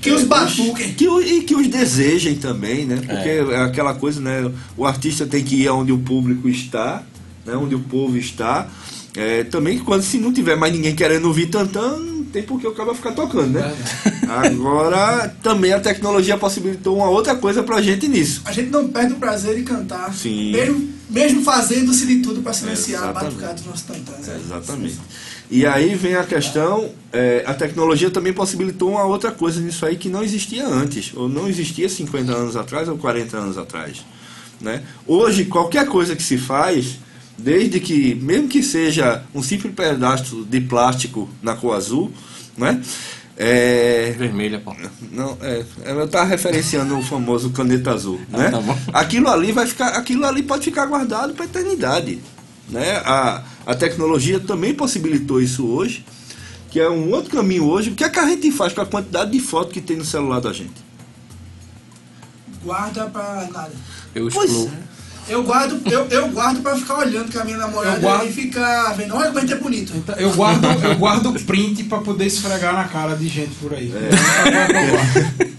Que os batuquem. que, o- e que os desejem também, né? Porque é. aquela coisa, né? O artista tem que ir onde o público está, né? Onde o povo está. É, também quando se não tiver mais ninguém querendo ouvir tantã, tem por que o cara ficar tocando, né? Agora, também a tecnologia possibilitou uma outra coisa pra gente nisso. A gente não perde o prazer de cantar. Sim. Mesmo, mesmo fazendo-se de tudo para silenciar a batucada dos nossos tantãs. É, Exatamente. E aí vem a questão, é, a tecnologia também possibilitou uma outra coisa nisso aí que não existia antes, ou não existia 50 anos atrás ou 40 anos atrás. Né? Hoje, qualquer coisa que se faz, desde que, mesmo que seja um simples pedaço de plástico na cor azul, né? É, Vermelha, pô. não, é, eu estava referenciando o famoso caneta azul, né? tá bom. Aquilo ali vai ficar, aquilo ali pode ficar guardado para eternidade, né? A, a tecnologia também possibilitou isso hoje, que é um outro caminho hoje. O que é que a gente faz com a quantidade de fotos que tem no celular da gente? Guarda pra nada. Eu Pois excluo. Eu guardo, eu, eu guardo pra ficar olhando com a minha namorada Eu guardo- e ficar vendo. Olha como a gente é bonito. Então, eu guardo eu guardo print pra poder esfregar na cara de gente por aí.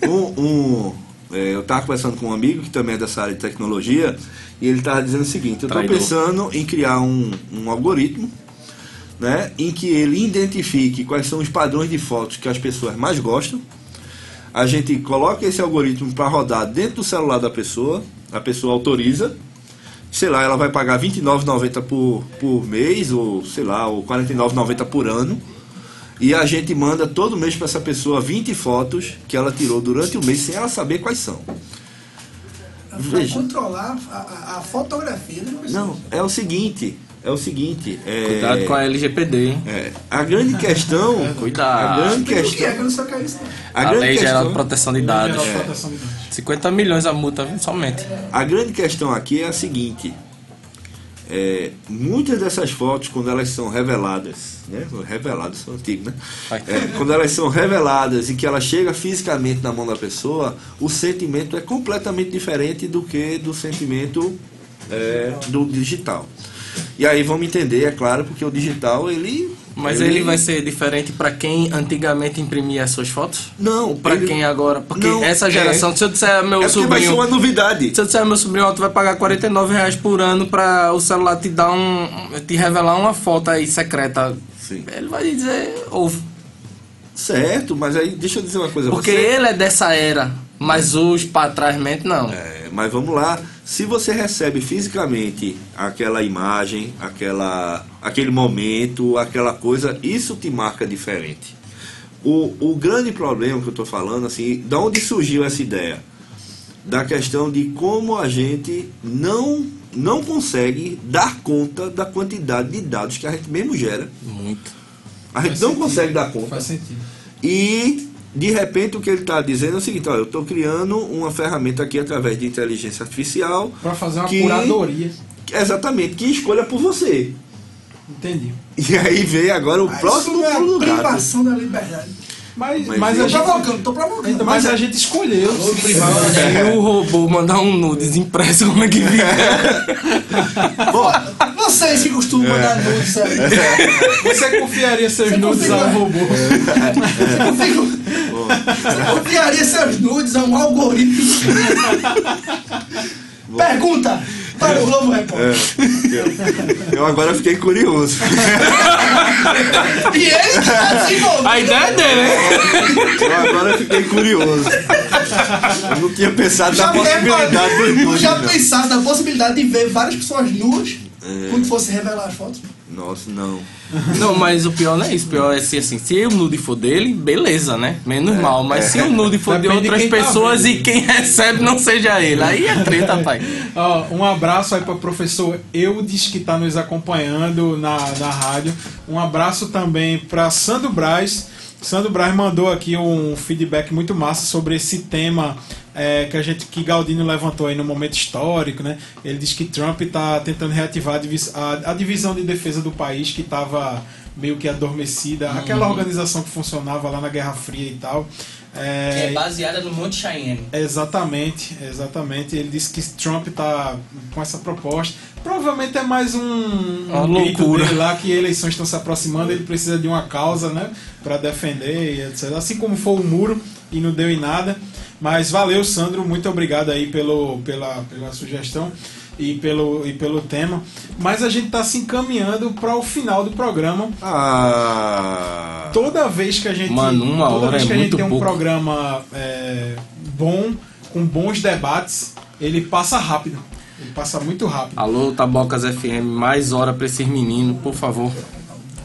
um, um, é, eu estava conversando com um amigo que também é dessa área de tecnologia e ele estava dizendo o seguinte: eu estou Traidor. pensando em criar um, um algoritmo né, em que ele identifique quais são os padrões de fotos que as pessoas mais gostam. A gente coloca esse algoritmo para rodar dentro do celular da pessoa, a pessoa autoriza. Sei lá, ela vai pagar R$ 29,90 por, por mês, ou sei lá, ou R$ 49,90 por ano. E a gente manda todo mês para essa pessoa 20 fotos que ela tirou durante o mês sem ela saber quais são. Pra Veja. controlar a, a- a fotografia da pessoa. Não, é o seguinte, é o seguinte. É, Cuidado com a LGPD, hein? é, a grande questão. Cuidado. A grande Explica o que é, questão. que eu não sou isso. não. A A, grande Lei Geral de questão. Proteção de Dados. Geral de proteção de dados. 50 milhões a multa, somente. A grande questão aqui é a seguinte. É, muitas dessas fotos, quando elas são reveladas, né? Reveladas são antigos, né? É, quando elas são reveladas e que ela chega fisicamente na mão da pessoa, o sentimento é completamente diferente do que do sentimento é, do digital. E aí me entender, é claro, porque o digital, ele... Mas ele vai ser diferente pra quem antigamente imprimia as suas fotos? Não, Ou pra ele- quem agora? Porque Não, essa é. geração, se eu disser ao meu É porque vai ser sobrinho. uma novidade. Se eu disser ao meu sobrinho, ó, tu vai pagar 49 reais por ano pra o celular te dar um. te revelar uma foto aí secreta. Sim. Ele vai dizer, ouve. Certo, mas aí deixa eu dizer uma coisa. Porque você... ele é dessa era, mas os pra trás mente não. É, mas vamos lá. Se você recebe fisicamente aquela imagem, aquela, aquele momento, aquela coisa, isso te marca diferente. O, o grande problema que eu estou falando, assim, da onde surgiu essa ideia? Da questão de como a gente não, não consegue dar conta da quantidade de dados que a gente mesmo gera. Muito. A gente não consegue dar conta. Faz sentido. E de repente o que ele está dizendo é o seguinte: olha, eu estou criando uma ferramenta aqui através de inteligência artificial. Pra fazer uma que- curadoria. Exatamente, que escolha por você. Entendi. E aí vem agora o Ah, próximo é gato. privação da liberdade. Mas, Mas mas, eu a Tô gente. provocando, tô provocando. Então, mas a gente escolheu se privar. E o robô mandar um nudes impresso como é que fica? Vocês que costumam mandar nudes, sabe? Você confiaria seus Você nudes confia- ao robô? Você confia- Você confiaria seus nudes a um algoritmo? Pergunta para o Globo Repórter. eu agora fiquei curioso. E ele que tá desenvolvendo. A ideia é dele, né? Eu agora fiquei curioso. Eu não tinha pensado na Já, possibilidade do tu nude, já não. pensaste na possibilidade de ver várias pessoas nuas É. quando fosse revelar as fotos? Nossa, não. Não, mas o pior não é isso. O pior é se assim, se o nude for dele, beleza, né? Menos mal. Mas se o nude for de Depende de outras tá pessoas vendo. e quem recebe não seja ele, aí é treta, pai. Ó, um abraço aí para o professor Eudes, que está nos acompanhando na, na rádio. Um abraço também para Sandro Braz. Sandro Braz mandou aqui um feedback muito massa sobre esse tema é, que a gente que Galdino levantou aí no momento histórico, né? Ele diz que Trump está tentando reativar a, divis- a- a divisão de defesa do país que estava meio que adormecida, aquela organização que funcionava lá na Guerra Fria e tal. Que é É, baseada no Monte Cheyenne. Exatamente, exatamente. Ele disse que Trump está com essa proposta. Provavelmente é mais um, Uma um loucura. dele lá que eleições estão se aproximando, ele precisa de uma causa, né, para defender e etc. Assim como foi o muro e não deu em nada. Mas valeu, Sandro, muito obrigado aí pelo, pela, pela sugestão e pelo, e pelo tema. Mas a gente está se encaminhando para o final do programa. Ah. Toda vez que a gente, Mano, uma toda hora vez é que a gente tem um pouco. programa é, bom, com bons debates, ele passa rápido. Ele passa muito rápido. Alô, Tabocas FM, mais hora pra esses meninos, por favor.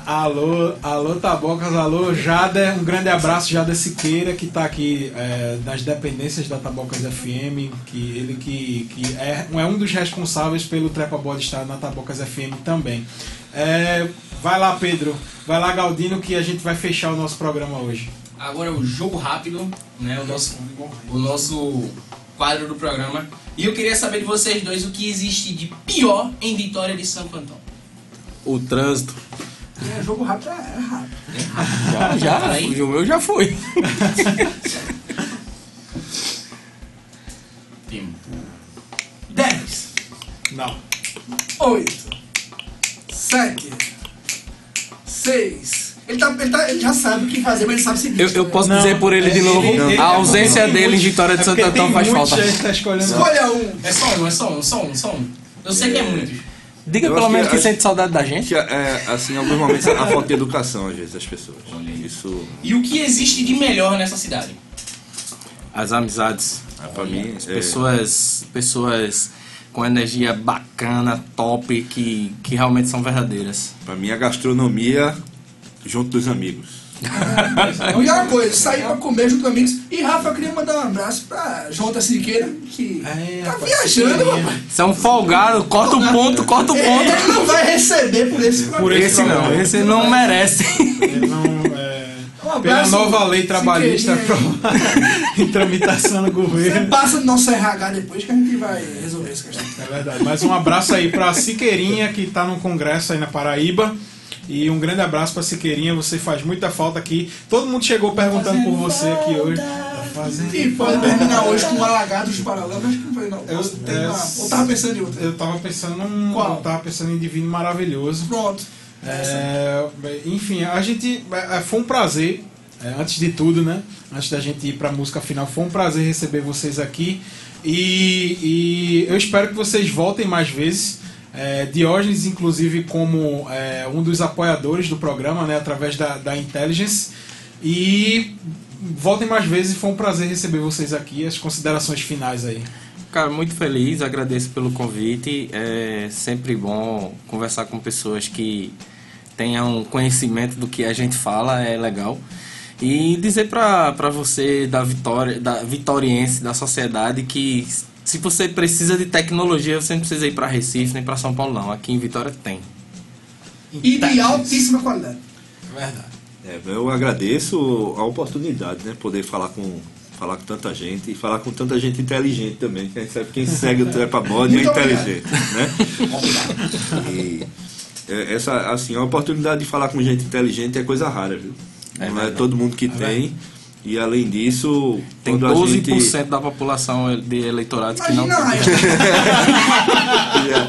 Alô, alô Tabocas, alô Jada, um grande abraço Jada Siqueira que está aqui é, nas dependências da Tabocas FM, que ele que, que é, é um dos responsáveis pelo Trepa Bode estar na Tabocas FM também. É, vai lá Pedro, vai lá Galdino que a gente vai fechar o nosso programa hoje. Agora o jogo rápido, né? O nosso, o nosso quadro do programa. E eu queria saber de vocês dois o que existe de pior em Vitória de Santo Antão. O trânsito. É, jogo rápido é rápido. Já, já, Fala aí. o meu já foi. Tempo. 10, Não. 8, 7, 6. Ele, tá, ele, tá, ele já sabe o que fazer, mas ele sabe o seguinte. Eu, eu posso Não, dizer por ele de é- novo, ele- ele- a ausência tem dele em Vitória de é Santo Antão faz falta. tá. Escolha um. É só um, é só um, só um, só um. Eu sei que é muitos. Diga Eu pelo menos que- que sente saudade da gente. Que, é, assim, em alguns momentos a falta de educação, às vezes, das pessoas. Isso, E o que existe de melhor nessa cidade? As amizades. ah, pra mim, é, Pessoas, pessoas com energia bacana, top, que, que realmente são verdadeiras. pra mim a gastronomia junto dos amigos. É a melhor coisa, sair pra comer junto com amigos. E Rafa, eu queria mandar um abraço pra Jonta Siqueira, que É, tá viajando, rapaz. Você é um folgado, corta o ponto, corta o ponto. Ele não vai receber por esse Por programa. esse Esse não, esse não merece. Ele não, é, Um pela nova lei trabalhista aprovada em tramitação no Você governo. passa no nosso RH depois que a gente vai resolver essa questão. É verdade. Mas um abraço aí pra Siqueirinha, que tá num congresso aí na Paraíba. E um grande abraço pra Siqueirinha, você faz muita falta aqui. Todo mundo chegou perguntando por você aqui hoje. Tá Fazendo E pode terminar hoje com Alagados Paralelos, acho que não foi não. Eu- é, uma- Ou tava pensando em outra. Eu tava pensando num. Qual? Eu tava pensando em Divino Maravilhoso. Pronto. É, enfim, a gente. é, Foi um prazer, é, antes de tudo, né? Antes da gente ir pra música final, foi um prazer receber vocês aqui. E, e eu espero que vocês voltem mais vezes. É, Diógenes, inclusive, como é, um dos apoiadores do programa, né? Através da, da Intelligence. E voltem mais vezes. Foi um prazer receber vocês aqui. As considerações finais aí. Cara, muito feliz, agradeço pelo convite. É sempre bom conversar com pessoas que tenham conhecimento do que a gente fala, é legal. E dizer pra você da Vitória, da Vitoriense, da sociedade, que se você precisa de tecnologia, você não precisa ir pra Recife nem pra São Paulo, não. Aqui em Vitória tem. E de altíssima qualidade. Verdade. É, eu agradeço a oportunidade, né? Poder falar com, falar com tanta gente e falar com tanta gente inteligente também, que a gente sabe que quem segue o Trepa Bode é obrigado. inteligente, né? E é, essa, assim, a oportunidade de falar com gente inteligente é coisa rara, viu? É Não é verdade. todo mundo que tem. E além disso, Tem quando a 12% gente... da população de eleitorados que não Imagina tem. Einstein.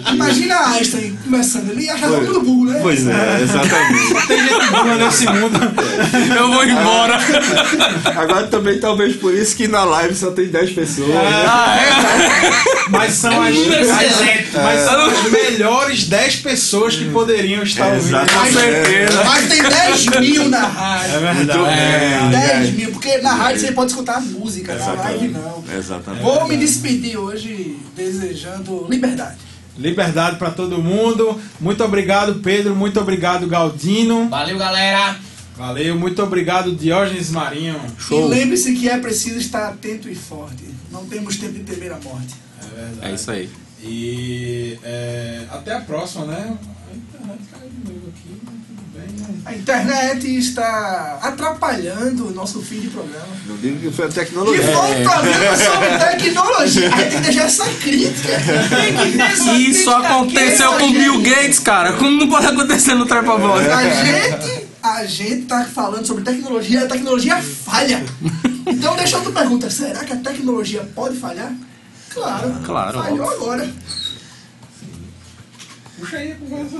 Imagina Einstein começando. Ele ia achar tudo do Google, né? Pois é, exatamente. Tem gente boa nesse mundo. Eu vou embora. Agora também talvez por isso que na live só tem 10 pessoas. né? Ah, é? Mas são as, as- mas são as melhores 10 pessoas que poderiam estar ouvindo. Exatamente. Mas, mas tem 10 mil na rádio. É Muito verdade. bem. 10 mil, porque na rádio você pode escutar música, na live não. Exatamente. Vou me despedir hoje desejando liberdade. Liberdade pra todo mundo. Muito obrigado, Pedro. Muito obrigado, Galdino. Valeu, galera! Valeu. Muito obrigado, Diógenes Marinho. E lembre-se que é preciso estar atento e forte. Não temos tempo de temer a morte. É verdade. É isso aí. E é, até a próxima, né? A internet caiu de novo aqui, A internet está atrapalhando o nosso fim de programa. Não digo que foi a E tecnologia. foi um programa sobre tecnologia. A gente tem que deixar essa crítica. Que E isso crítica aconteceu com Bill Gates, cara. Como não pode acontecer no Bola? A gente, a gente tá falando sobre tecnologia, a tecnologia falha. Então deixa eu te pergunta, será que a tecnologia pode falhar? Claro. Claro, Falhou óbvio. agora. Puxa aí a conversa.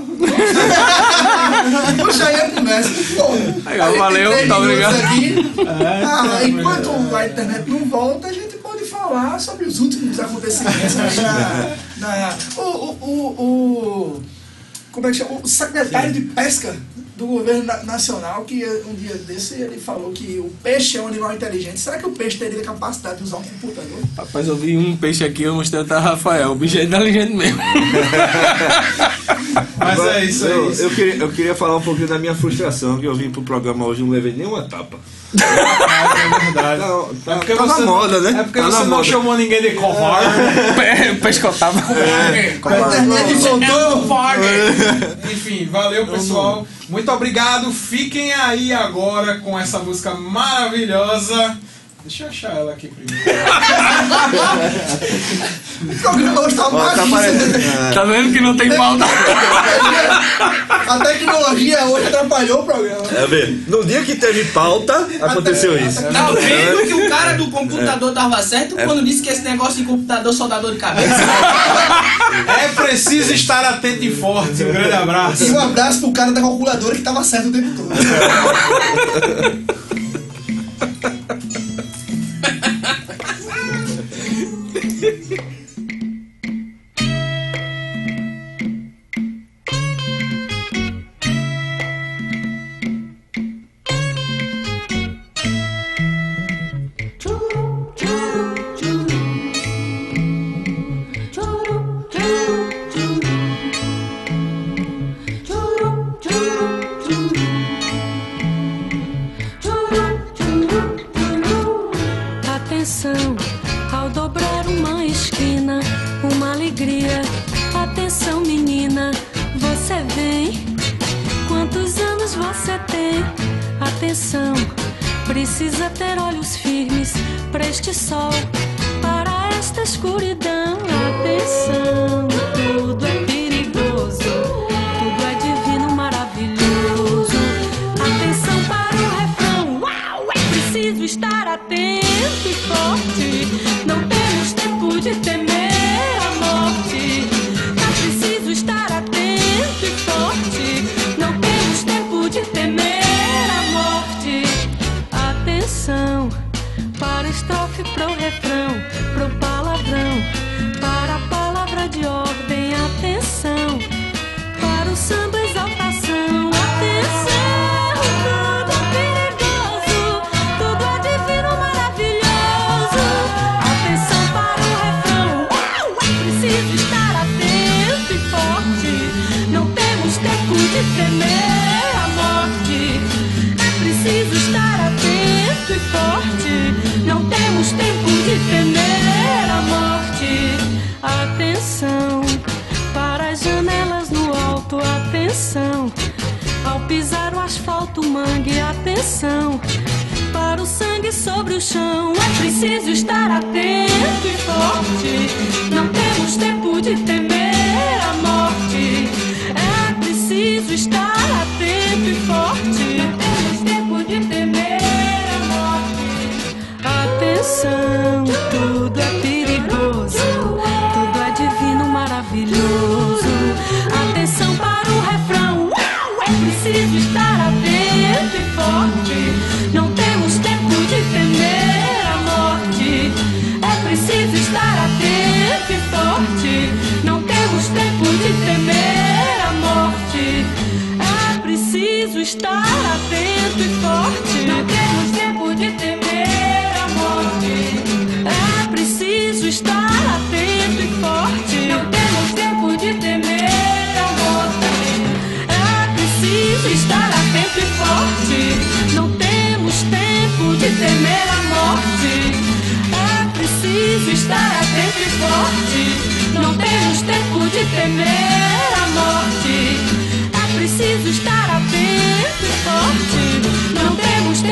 Puxa aí a conversa. Bom, Legal, valeu, tá minutos obrigado. aqui. É, Ah, tá, enquanto obrigado. a internet não volta, a gente pode falar sobre os últimos acontecimentos aí na, na- o, o, o, o- como é que chama? O secretário de pesca do governo na- nacional, que um dia desse ele falou que o peixe é um animal inteligente. Será que o peixe teria capacidade de usar um computador? Rapaz, eu vi um peixe aqui, eu mostrei até Rafael. O bicho é inteligente mesmo. Mas Agora, é isso, eu, é isso. Eu queria, eu queria falar um pouquinho da minha frustração, que eu vim pro programa hoje e não levei nenhuma tapa. É verdade. Não, tá, É porque tá você na moda, né? É porque Tá na você não moda. chamou ninguém de covarde. Pe- Pescotava. A internet voltou. Enfim, valeu pessoal. Muito obrigado. Fiquem aí agora com essa música maravilhosa. Deixa eu achar ela aqui primeiro. O programa hoje tá Ó, tá. Tá vendo que não tem pauta? A tecnologia hoje atrapalhou o programa. É ver, no dia que teve pauta, aconteceu isso. Tá vendo que o cara do computador tava certo quando disse que esse negócio de computador só dá dor de cabeça? É preciso estar atento e forte. Um grande abraço. E um abraço pro cara da calculadora que tava certo o tempo todo. estar atento e forte. Não temos tempo de temer a morte. É preciso estar atento e forte. Não temos tempo de temer a morte. É preciso estar atento e forte. Não temos tempo de temer a morte. É preciso estar atento e forte. Não temos tempo de temer a morte.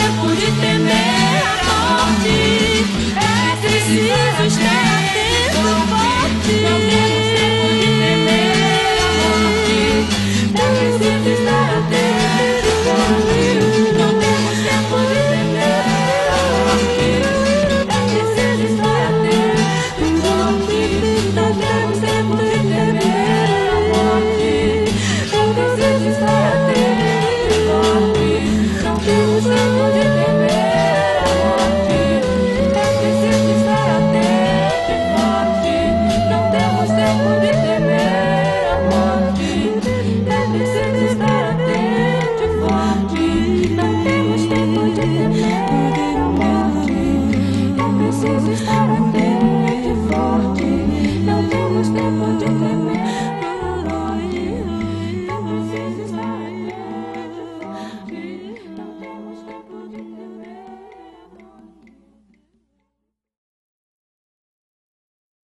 tempo temer a morte. É preciso estar atento.